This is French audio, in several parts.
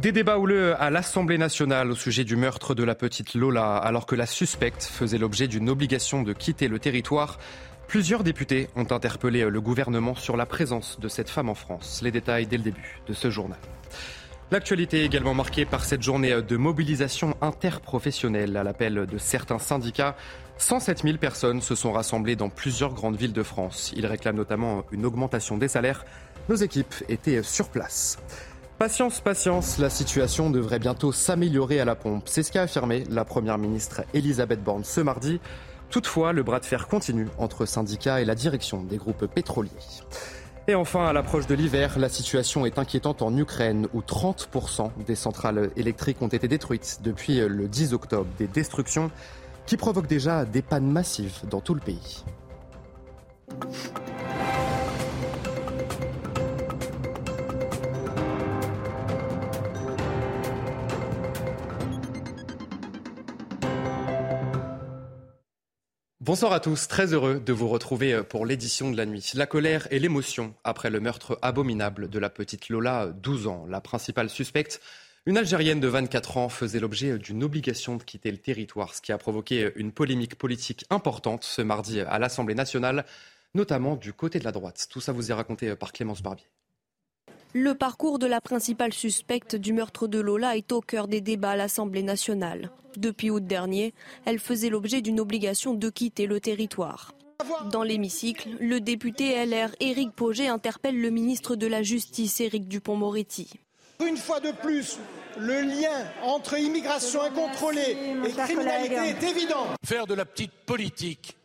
Des débats houleux à l'Assemblée nationale au sujet du meurtre de la petite Lola, alors que la suspecte faisait l'objet d'une obligation de quitter le territoire. Plusieurs députés ont interpellé le gouvernement sur la présence de cette femme en France. Les détails dès le début de ce journal. L'actualité est également marquée par cette journée de mobilisation interprofessionnelle à l'appel de certains syndicats. 107 000 personnes se sont rassemblées dans plusieurs grandes villes de France. Ils réclament notamment une augmentation des salaires. Nos équipes étaient sur place. Patience, patience, la situation devrait bientôt s'améliorer à la pompe. C'est ce qu'a affirmé la Première ministre Elisabeth Borne ce mardi. Toutefois, le bras de fer continue entre syndicats et la direction des groupes pétroliers. Et enfin, à l'approche de l'hiver, la situation est inquiétante en Ukraine, où 30% des centrales électriques ont été détruites depuis le 10 octobre. Des destructions qui provoquent déjà des pannes massives dans tout le pays. Bonsoir à tous, très heureux de vous retrouver euh, pour l'édition de la nuit. La colère et l'émotion après le meurtre abominable de la petite Lola, 12 ans. La principale suspecte, une Algérienne de 24 ans, faisait l'objet d'une obligation de quitter le territoire, ce qui a provoqué une polémique politique importante ce mardi à l'Assemblée nationale, notamment du côté de la droite. Tout ça vous est raconté par Clémence Barbier. Le parcours de la principale suspecte du meurtre de Lola est au cœur des débats à l'Assemblée nationale. Depuis août dernier, elle faisait l'objet d'une obligation de quitter le territoire. Dans l'hémicycle, le député LR Éric Poget interpelle le ministre de la Justice Éric Dupont-Moretti. Une fois de plus, le lien entre immigration incontrôlée et criminalité est évident. Faire de la petite politique,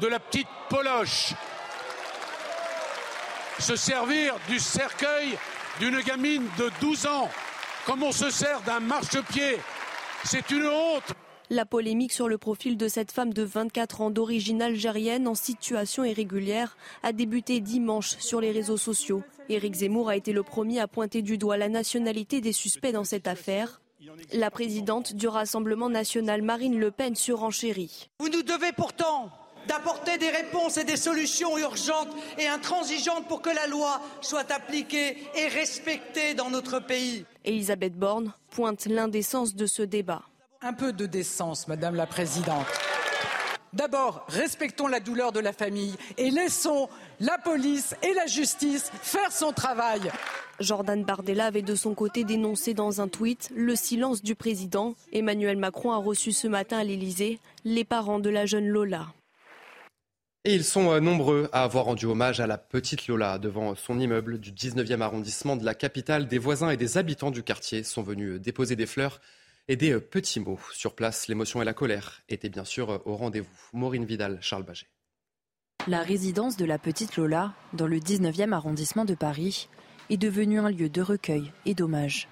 de la petite poloche, se servir du cercueil d'une gamine de 12 ans, comme on se sert d'un marchepied. C'est une honte. La polémique sur le profil de cette femme de 24 ans d'origine algérienne en situation irrégulière a débuté dimanche sur les réseaux sociaux. Éric Zemmour a été le premier à pointer du doigt la nationalité des suspects dans cette affaire. La présidente du Rassemblement national, Marine Le Pen, surenchérit. Vous nous devez pourtant d'apporter des réponses et des solutions urgentes et intransigeantes pour que la loi soit appliquée et respectée dans notre pays. Elisabeth Borne pointe l'indécence de ce débat. Un peu de décence, Madame la Présidente. D'abord, respectons la douleur de la famille et laissons la police et la justice faire son travail. Jordan Bardella avait de son côté dénoncé dans un tweet le silence du président. Emmanuel Macron a reçu ce matin à l'Élysée les parents de la jeune Lola. Et ils sont euh, nombreux à avoir rendu hommage à la petite Lola devant son immeuble du 19e arrondissement de la capitale. Des voisins et des habitants du quartier sont venus euh, déposer des fleurs et des euh, petits mots. Sur place, l'émotion et la colère étaient bien sûr au rendez-vous. Maureen Vidal, Charles Baget. La résidence de la petite Lola, dans le 19e arrondissement de Paris, est devenue un lieu de recueil et d'hommage.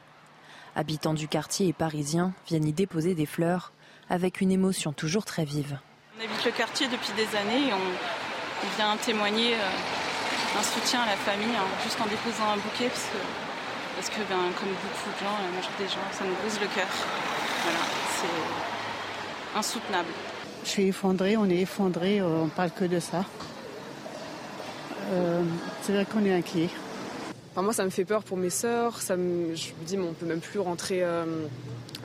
Habitants du quartier et parisiens viennent y déposer des fleurs avec une émotion toujours très vive. On habite le quartier depuis des années et on, vient témoigner euh, un soutien à la famille hein, juste en déposant un bouquet parce que, parce que ben, comme beaucoup de gens, la majorité des gens, ça nous brise le cœur. Voilà, c'est insoutenable. Je suis effondrée, on est effondré, euh, on parle que de ça. Euh, c'est vrai qu'on est inquiet. moi, ça me fait peur pour mes sœurs. Ça je me dis, mais on peut même plus rentrer,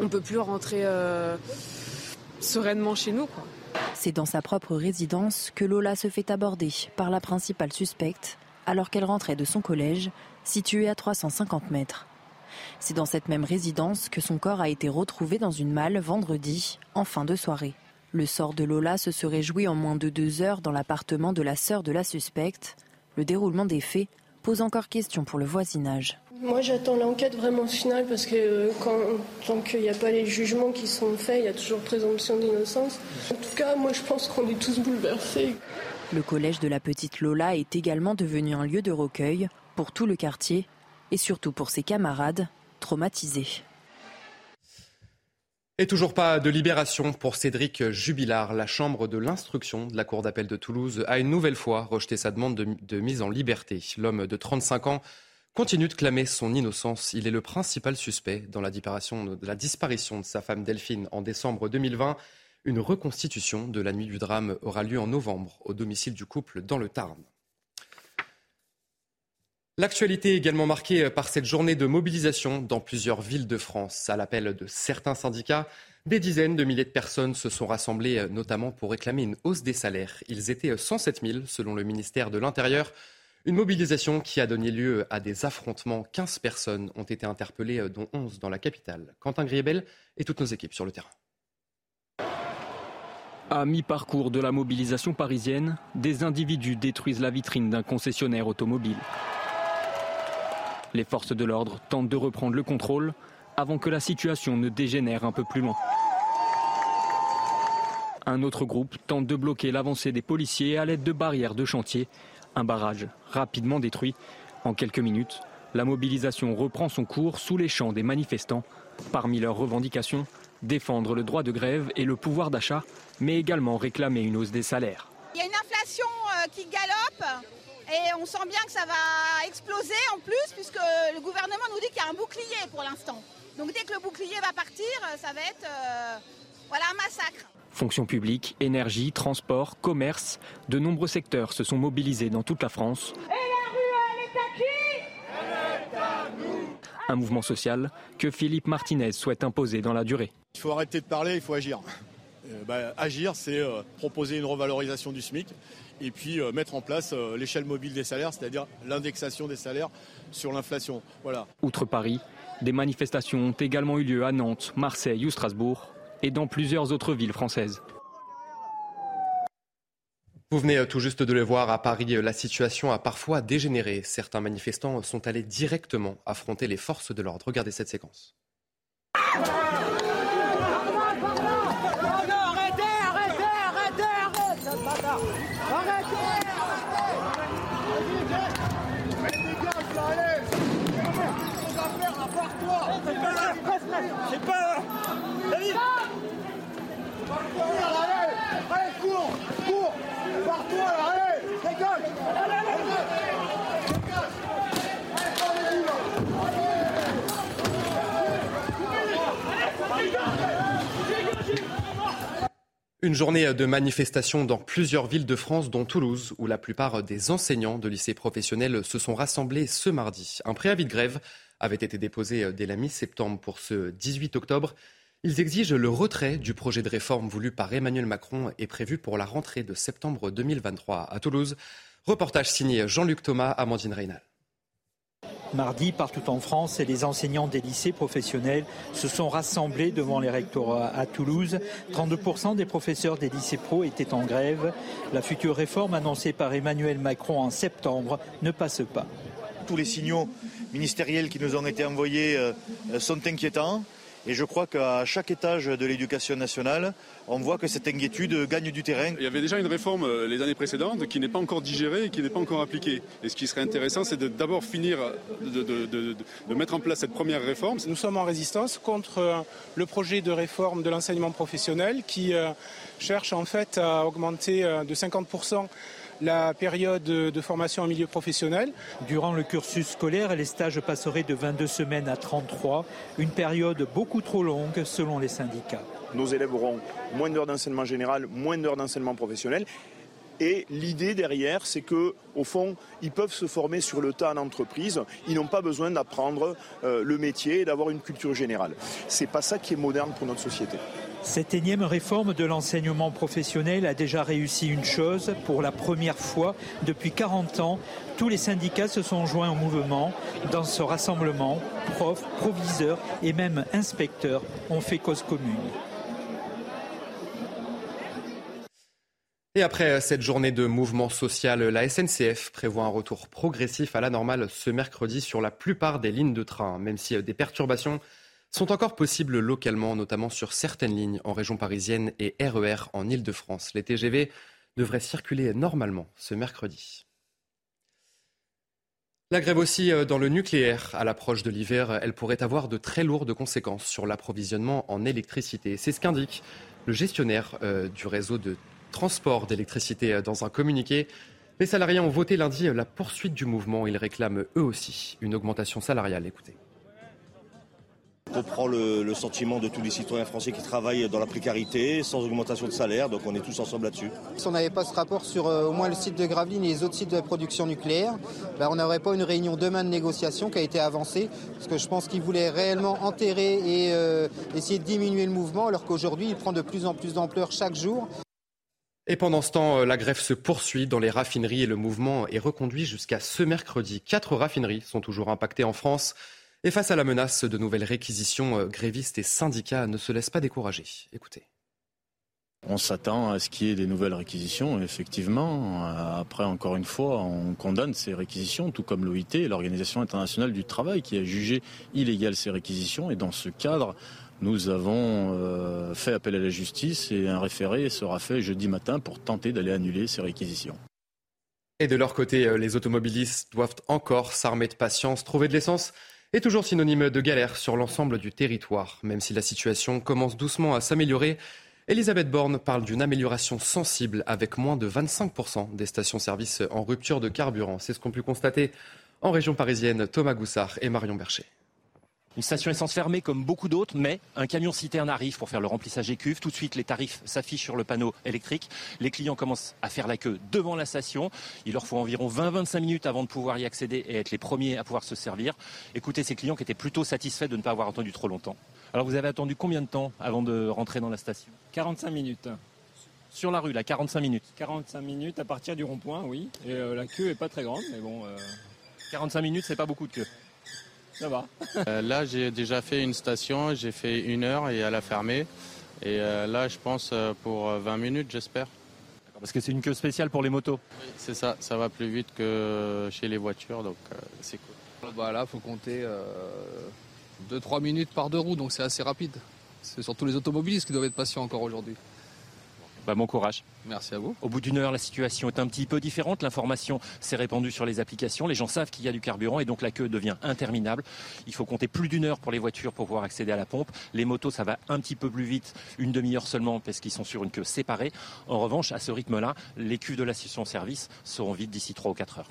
on peut plus rentrer sereinement chez nous, quoi. C'est dans sa propre résidence que Lola se fait aborder par la principale suspecte alors qu'elle rentrait de son collège, situé à 350 mètres. C'est dans cette même résidence que son corps a été retrouvé dans une malle vendredi, en fin de soirée. Le sort de Lola se serait joué en moins de deux heures dans l'appartement de la sœur de la suspecte. Le déroulement des faits pose encore question pour le voisinage. Moi, j'attends l'enquête vraiment finale parce que euh, quand, tant qu'il n'y a pas les jugements qui sont faits, il y a toujours présomption d'innocence. En tout cas, moi, je pense qu'on est tous bouleversés. Le collège de la petite Lola est également devenu un lieu de recueil pour tout le quartier et surtout pour ses camarades traumatisés. Et toujours pas de libération pour Cédric Jubilard. La chambre de l'instruction de la Cour d'appel de Toulouse a une nouvelle fois rejeté sa demande de, de mise en liberté. L'homme de 35 ans continue de clamer son innocence. Il est le principal suspect dans la disparition de, sa femme Delphine en décembre 2020. Une reconstitution de la nuit du drame aura lieu en novembre au domicile du couple dans le Tarn. L'actualité est également marquée par cette journée de mobilisation dans plusieurs villes de France. À l'appel de certains syndicats, des dizaines de milliers de personnes se sont rassemblées notamment pour réclamer une hausse des salaires. Ils étaient 107 000 selon le ministère de l'Intérieur. Une mobilisation qui a donné lieu à des affrontements. 15 personnes ont été interpellées, dont 11 dans la capitale. Quentin Griebel et toutes nos équipes sur le terrain. À mi-parcours de la mobilisation parisienne, des individus détruisent la vitrine d'un concessionnaire automobile. Les forces de l'ordre tentent de reprendre le contrôle avant que la situation ne dégénère un peu plus loin. Un autre groupe tente de bloquer l'avancée des policiers à l'aide de barrières de chantier un barrage rapidement détruit. En quelques minutes, la mobilisation reprend son cours sous les champs des manifestants. Parmi leurs revendications, défendre le droit de grève et le pouvoir d'achat, mais également réclamer une hausse des salaires. Il y a une inflation euh, qui galope et on sent bien que ça va exploser en plus puisque le gouvernement nous dit qu'il y a un bouclier pour l'instant. Donc dès que le bouclier va partir, ça va être euh, voilà, un massacre. Fonction publique, énergie, transport, commerce, de nombreux secteurs se sont mobilisés dans toute la France. Et la rue, elle est à qui? Un mouvement social que Philippe Martinez souhaite imposer dans la durée. Il faut arrêter de parler, il faut agir. Euh, bah, agir, c'est euh, proposer une revalorisation du SMIC et puis euh, mettre en place l'échelle mobile des salaires, c'est-à-dire l'indexation des salaires sur l'inflation. Voilà. Outre Paris, des manifestations ont également eu lieu à Nantes, Marseille ou Strasbourg et dans plusieurs autres villes françaises. Vous venez euh, tout juste de le voir à Paris, euh, la situation a parfois dégénéré. Certains manifestants sont allés directement affronter les forces de l'ordre. Regardez cette séquence. Une journée de manifestation dans plusieurs villes de France, dont Toulouse, où la plupart des enseignants de lycées professionnels se sont rassemblés ce mardi. Un préavis de grève avait été déposé dès la mi-septembre pour ce 18 octobre. Ils exigent le retrait du projet de réforme voulu par Emmanuel Macron et prévu pour la rentrée de septembre 2023 à Toulouse. Reportage signé Jean-Luc Thomas, Amandine Reynal. Mardi, partout en France, les enseignants des lycées professionnels se sont rassemblés devant les rectorats à Toulouse. 32% des professeurs des lycées pro étaient en grève. La future réforme annoncée par Emmanuel Macron en septembre ne passe pas. Tous les signaux ministériels qui nous ont été envoyés euh, sont inquiétants. Et je crois qu'à chaque étage de l'éducation nationale, on voit que cette inquiétude gagne du terrain. Il y avait déjà une réforme euh, les années précédentes qui n'est pas encore digérée et qui n'est pas encore appliquée. Et ce qui serait intéressant, c'est d'abord finir de, de, mettre en place cette première réforme. Nous sommes en résistance contre euh, le projet de réforme de l'enseignement professionnel qui euh, cherche en fait à augmenter de 50 la période de formation en milieu professionnel. Durant le cursus scolaire, les stages passeraient de 22 semaines à 33, une période beaucoup trop longue selon les syndicats. Nos élèves auront moins d'heures d'enseignement général, moins d'heures d'enseignement professionnel. Et l'idée derrière, c'est que, au fond, ils peuvent se former sur le tas en entreprise. Ils n'ont pas besoin d'apprendre euh, le métier et d'avoir une culture générale. C'est pas ça qui est moderne pour notre société. Cette énième réforme de l'enseignement professionnel a déjà réussi une chose. Pour la première fois depuis 40 ans, tous les syndicats se sont joints au mouvement. Dans ce rassemblement, profs, proviseurs et même inspecteurs ont fait cause commune. Et après cette journée de mouvement social, la SNCF prévoit un retour progressif à la normale ce mercredi sur la plupart des lignes de train, même si des perturbations sont encore possibles localement, notamment sur certaines lignes en région parisienne et RER e en Ile-de-France. Les TGV devraient circuler normalement ce mercredi. La grève aussi euh, dans le nucléaire. À l'approche de l'hiver, elle pourrait avoir de très lourdes conséquences sur l'approvisionnement en électricité. C'est ce qu'indique le gestionnaire euh, du réseau de transport d'électricité euh, dans un communiqué. Les salariés ont voté lundi la poursuite du mouvement. Ils réclament eux aussi une augmentation salariale. Écoutez. Reprend le, sentiment de tous les citoyens français qui travaillent dans la précarité, sans augmentation de salaire, donc on est tous ensemble là-dessus. Si on n'avait pas ce rapport sur euh, au moins le site de Gravelines et les autres sites de production nucléaire, ben, on n'aurait pas une réunion demain de négociation qui a été avancée, parce que je pense qu'ils voulaient réellement enterrer et euh, essayer de diminuer le mouvement, alors qu'aujourd'hui il prend de plus en plus d'ampleur chaque jour. Et pendant ce temps, euh, la grève se poursuit dans les raffineries et le mouvement est reconduit jusqu'à ce mercredi. Quatre raffineries sont toujours impactées en France. Et face à la menace de nouvelles réquisitions, euh, grévistes et syndicats ne se laissent pas décourager. Écoutez. On s'attend à ce qu'il y ait des nouvelles réquisitions, effectivement. Après, encore une fois, on condamne ces réquisitions, tout comme l'OIT, l'Organisation internationale du travail, qui a jugé illégales ces réquisitions. Et dans ce cadre, nous avons euh, fait appel à la justice et un référé sera fait jeudi matin pour tenter d'aller annuler ces réquisitions. Et de leur côté, euh, les automobilistes doivent encore s'armer de patience, trouver de l'essence est toujours synonyme de galère sur l'ensemble du territoire. Même si la situation commence doucement à s'améliorer, Elisabeth Borne parle d'une amélioration sensible avec moins de 25% des stations-service en rupture de carburant. C'est ce qu'ont pu constater en région parisienne Thomas Goussard et Marion Bercher. Une station essence fermée comme beaucoup d'autres, mais un camion citerne arrive pour faire le remplissage des cuves. Tout de suite, les tarifs s'affichent sur le panneau électrique. Les clients commencent à faire la queue devant la station. Il leur faut environ 20-25 minutes avant de pouvoir y accéder et être les premiers à pouvoir se servir. Écoutez ces clients qui étaient plutôt satisfaits de ne pas avoir attendu trop longtemps. Alors vous avez attendu combien de temps avant de rentrer dans la station? 45 minutes. Sur la rue, là, 45 minutes 45 minutes à partir du rond-point, oui. Et euh, la queue est pas très grande, mais bon... 45 euh, minutes, c'est pas beaucoup de queue. Ça va. Euh, là, j'ai déjà fait une station, j'ai fait une heure et elle a fermé. Et euh, là, je pense euh, pour 20 minutes, j'espère. Parce que c'est une queue spéciale pour les motos. c'est ça, ça va plus vite que chez les voitures, donc c'est cool. Bah là, faut compter 2-3 minutes par deux roues, donc c'est assez rapide. C'est surtout les automobilistes qui doivent être patients encore aujourd'hui. Bah, bon courage. Merci à vous. Au bout d'une heure, la situation est un petit peu différente. L'information s'est répandue sur les applications. Les gens savent qu'il y a du carburant et donc la queue devient interminable. Il faut compter plus d'une heure pour les voitures pour pouvoir accéder à la pompe. Les motos, ça va un petit peu plus vite, une demi-heure seulement parce qu'ils sont sur une queue séparée. En revanche, à ce rythme-là, les cuves de la station-service seront vides d'ici 3 ou 4 heures.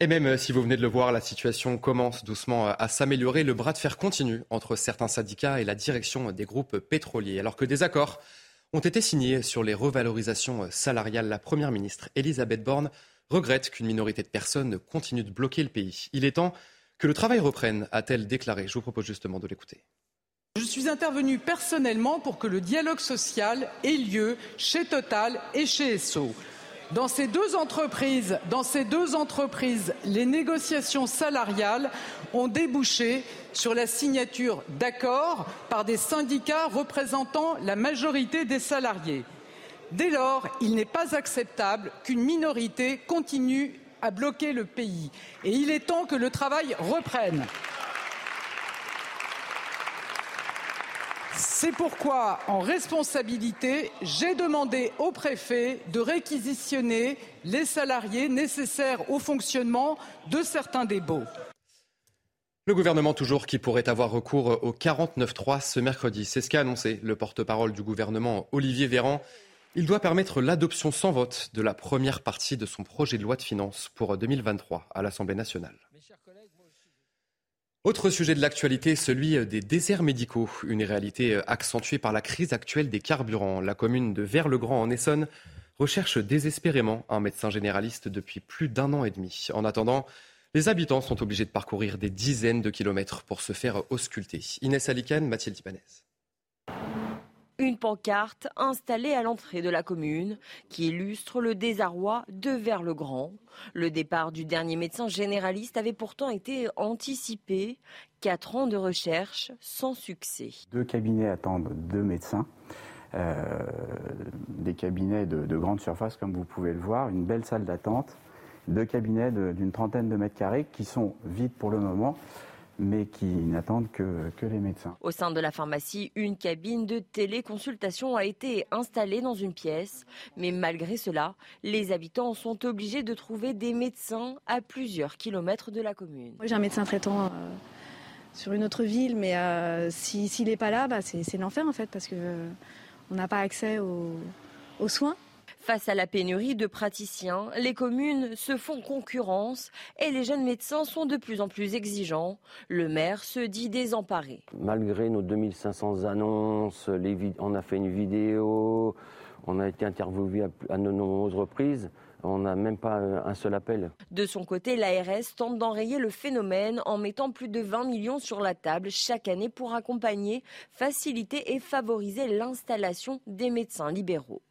Et même euh, si vous venez de le voir, la situation commence doucement à s'améliorer. Le bras de fer continue entre certains syndicats et la direction des groupes pétroliers. Alors que des accords ont été signés sur les revalorisations salariales. La Première ministre Elisabeth Borne regrette qu'une minorité de personnes continue de bloquer le pays. Il est temps que le travail reprenne, a-t-elle déclaré. Je vous propose justement de l'écouter. Je suis intervenu personnellement pour que le dialogue social ait lieu chez Total et chez Esso. Dans ces deux entreprises, les négociations salariales ont débouché sur la signature d'accords par des syndicats représentant la majorité des salariés. Dès lors, il n'est pas acceptable qu'une minorité continue à bloquer le pays et il est temps que le travail reprenne. C'est pourquoi, en responsabilité, j'ai demandé au préfet de réquisitionner les salariés nécessaires au fonctionnement de certains dépôts. Le gouvernement toujours qui pourrait avoir recours au 49.3 ce mercredi. C'est ce qu'a annoncé le porte-parole du gouvernement, Olivier Véran. Il doit permettre l'adoption sans vote de la première partie de son projet de loi de finances pour 2023 à l'Assemblée nationale. Autre sujet de l'actualité, celui des déserts médicaux, une réalité accentuée par la crise actuelle des carburants. La commune de Vers-le-Grand en Essonne recherche désespérément un médecin généraliste depuis plus d'un an et demi. En attendant, les habitants sont obligés de parcourir des dizaines de kilomètres pour se faire ausculter. Inès Alicane, Mathilde Ibanez. Une pancarte installée à l'entrée de la commune qui illustre le désarroi de Vers-le-Grand. Le départ du dernier médecin généraliste avait pourtant été anticipé. Quatre ans de recherche sans succès. Deux cabinets attendent deux médecins. Euh, des cabinets de, de, grande surface, comme vous pouvez le voir, une belle salle d'attente, deux cabinets d'une trentaine de mètres carrés qui sont vides pour le moment mais qui n'attendent que, que, les médecins. Au sein de la pharmacie, une cabine de téléconsultation a été installée dans une pièce, mais malgré cela, les habitants sont obligés de trouver des médecins à plusieurs kilomètres de la commune. J'ai un médecin traitant euh, sur une autre ville, mais euh, s'il n'est pas là, bah, c'est l'enfer en fait, parce qu'on euh, n'a pas accès aux, aux soins. Face à la pénurie de praticiens, les communes se font concurrence et les jeunes médecins sont de plus en plus exigeants. Le maire se dit désemparé. Malgré nos 2500 annonces, on a fait une vidéo, on a été interviewé à, de nombreuses reprises. On n'a même pas un seul appel. De son côté, l'ARS tente d'enrayer le phénomène en mettant plus de 20 millions sur la table chaque année pour accompagner, faciliter et favoriser l'installation des médecins libéraux.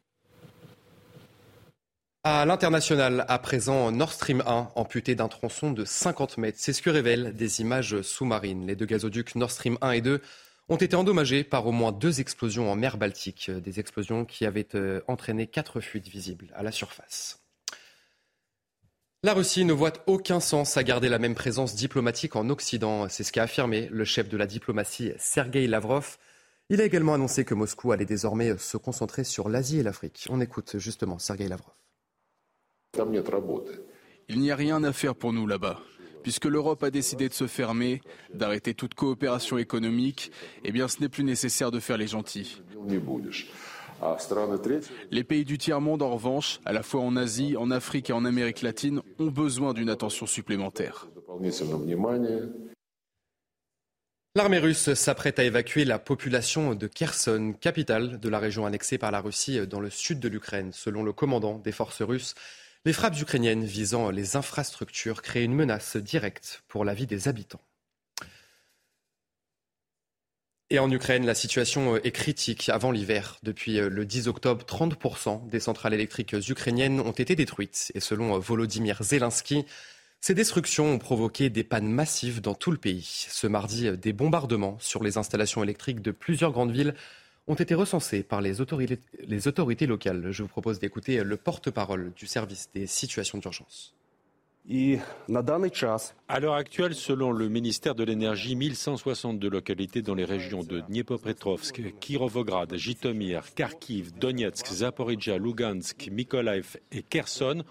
À l'international, à présent, Nord Stream 1 amputé d'un tronçon de 50 mètres. C'est ce que révèlent des images sous-marines. Les deux gazoducs Nord Stream 1 et 2 ont été endommagés par au moins deux explosions en mer Baltique. Des explosions qui avaient euh, entraîné quatre fuites visibles à la surface. La Russie ne voit aucun sens à garder la même présence diplomatique en Occident. C'est ce qu'a affirmé le chef de la diplomatie, Sergei Lavrov. Il a également annoncé que Moscou allait désormais se concentrer sur l'Asie et l'Afrique. On écoute justement Sergei Lavrov. Il n'y a rien à faire pour nous là-bas. Puisque l'Europe a décidé de se fermer, d'arrêter toute coopération économique, eh bien ce n'est plus nécessaire de faire les gentils. Les pays du tiers-monde, en revanche, à la fois en Asie, en Afrique et en Amérique latine, ont besoin d'une attention supplémentaire. L'armée russe s'apprête à évacuer la population de Kherson, capitale de la région annexée par la Russie dans le sud de l'Ukraine. Selon le commandant des forces russes, les frappes ukrainiennes visant les infrastructures créent une menace directe pour la vie des habitants. Et en Ukraine, la situation est critique avant l'hiver. Depuis le 10 octobre, 30% des centrales électriques ukrainiennes ont été détruites. Et selon Volodymyr Zelensky, ces destructions ont provoqué des pannes massives dans tout le pays. Ce mardi, des bombardements sur les installations électriques de plusieurs grandes villes ont été recensés par les autorités, les autorités locales. Je vous propose d'écouter le porte-parole du service des situations d'urgence. À l'heure actuelle, selon le ministère de l'Énergie, 1162 localités dans les régions de Dniepopetrovsk, Kirovograd, Jitomir, Kharkiv, Donetsk, Zaporizhia, Lugansk, Mykolaiv et Kherson,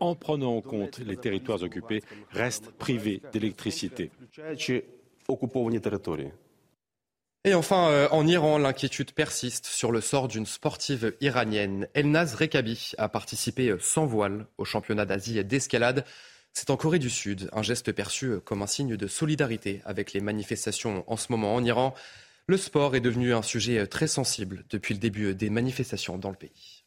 en prenant en compte les territoires occupés, restent privés d'électricité. Et enfin, euh, en Iran, l'inquiétude persiste sur le sort d'une sportive iranienne. Elnaz Rekabi a participé euh, sans voile au championnat d'Asie d'escalade. C'est en Corée du Sud, un geste perçu euh, comme un signe de solidarité avec les manifestations en ce moment en Iran. Le sport est devenu un sujet très sensible depuis le début des manifestations dans le pays.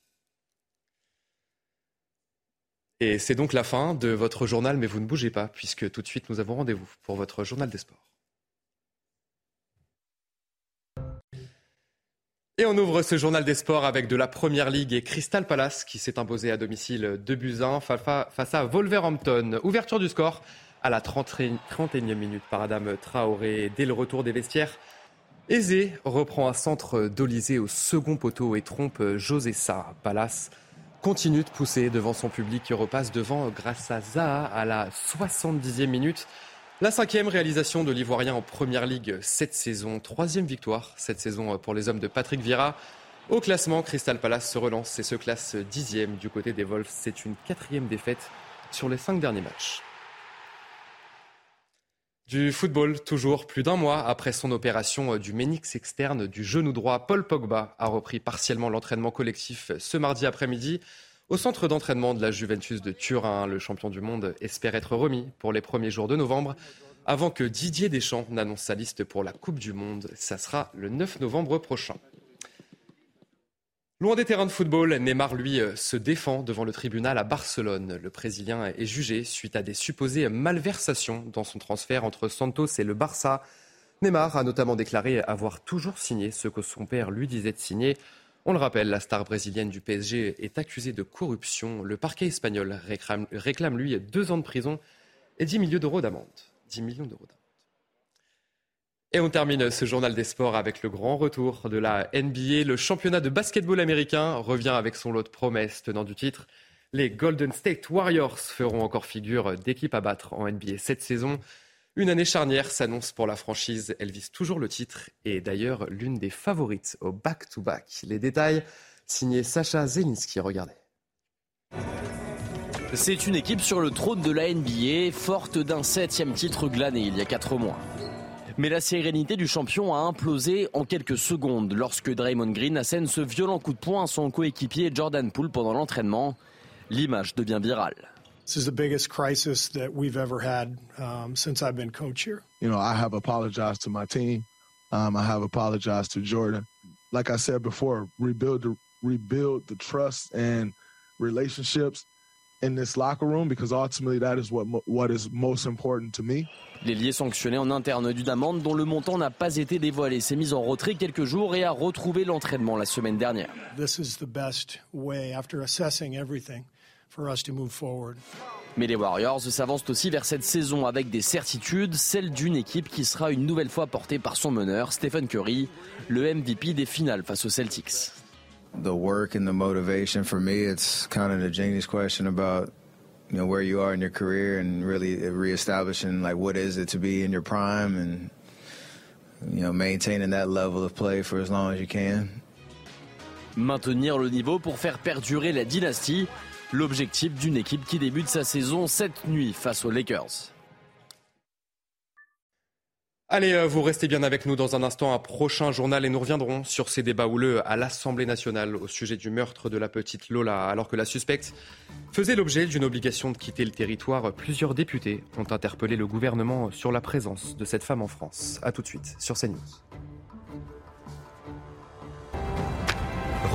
Et c'est donc la fin de votre journal, mais vous ne bougez pas, puisque tout de suite nous avons rendez-vous pour votre journal des sports. Et on ouvre ce journal des sports avec de la Première Ligue et Crystal Palace qui s'est imposé à domicile de buts face à Wolverhampton. Ouverture du score à la 31e minute par Adam Traoré dès le retour des vestiaires. Aizé reprend un centre d'Olysée au second poteau et trompe José Sa. Palace continue de pousser devant son public qui repasse devant grâce à Zaha à la 70e minute. La cinquième réalisation de l'Ivoirien en Première Ligue cette saison. Troisième victoire cette saison pour les hommes de Patrick Vieira. Au classement, Crystal Palace se relance et se classe dixième du côté des Wolves. C'est une quatrième défaite sur les cinq derniers matchs. Du football, toujours plus d'un mois après son opération du ménix externe du genou droit, Paul Pogba a repris partiellement l'entraînement collectif ce mardi après-midi. Au centre d'entraînement de la Juventus de Turin, le champion du monde espère être remis pour les premiers jours de novembre avant que Didier Deschamps n'annonce sa liste pour la Coupe du Monde. Ça sera le 9 novembre prochain. Loin des terrains de football, Neymar, lui, se défend devant le tribunal à Barcelone. Le Brésilien est jugé suite à des supposées malversations dans son transfert entre Santos et le Barça. Neymar a notamment déclaré avoir toujours signé ce que son père lui disait de signer. On le rappelle, la star brésilienne du PSG est accusée de corruption. Le parquet espagnol réclame, lui, deux ans de prison et 10 millions d'euros d'amende. 10 millions d'euros d'amende. Et on termine ce journal des sports avec le grand retour de la NBA. Le championnat de basketball américain revient avec son lot de promesses tenant du titre. Les Golden State Warriors feront encore figure d'équipe à battre en NBA cette saison. Une année charnière s'annonce pour la franchise. Elle vise toujours le titre et est d'ailleurs l'une des favorites au back-to-back. Les détails, signé Sacha Zelinski. Regardez. C'est une équipe sur le trône de la NBA, forte d'un septième titre glané il y a quatre mois. Mais la sérénité du champion a implosé en quelques secondes lorsque Draymond Green assène ce violent coup de poing à son coéquipier Jordan Poole pendant l'entraînement. L'image devient virale. This is the biggest crisis that we've ever had um, since I've been coach here. You know, I have apologized to my team. Um, I have apologized to Jordan. Like I said before, rebuild the, rebuild the trust and relationships in this locker room because ultimately that is what what is most important to me. L'ailier sanctionné en interne d'une amende dont le montant n'a pas été dévoilé s'est mis en retrait quelques jours et a retrouvé l'entraînement la semaine dernière. This is the best way after assessing everything for us to move forward. Mais les Warriors s'avancent aussi vers cette saison avec des certitudes, celle d'une équipe qui sera une nouvelle fois portée par son meneur, Stephen Curry, le MVP des finales face aux Celtics. The work and the motivation for me, it's kind of the genius question about you know where you are in your career and really reestablishing like what is it to be in your prime and you know maintaining that level of play for as long as you can. Maintenir le niveau pour faire perdurer la dynastie, l'objectif d'une équipe qui débute sa saison cette nuit face aux Lakers. Allez, euh, vous restez bien avec nous dans un instant, un prochain journal et nous reviendrons sur ces débats houleux à l'Assemblée nationale au sujet du meurtre de la petite Lola. Alors que la suspecte faisait l'objet d'une obligation de quitter le territoire, plusieurs députés ont interpellé le gouvernement sur la présence de cette femme en France. A tout de suite sur CNews.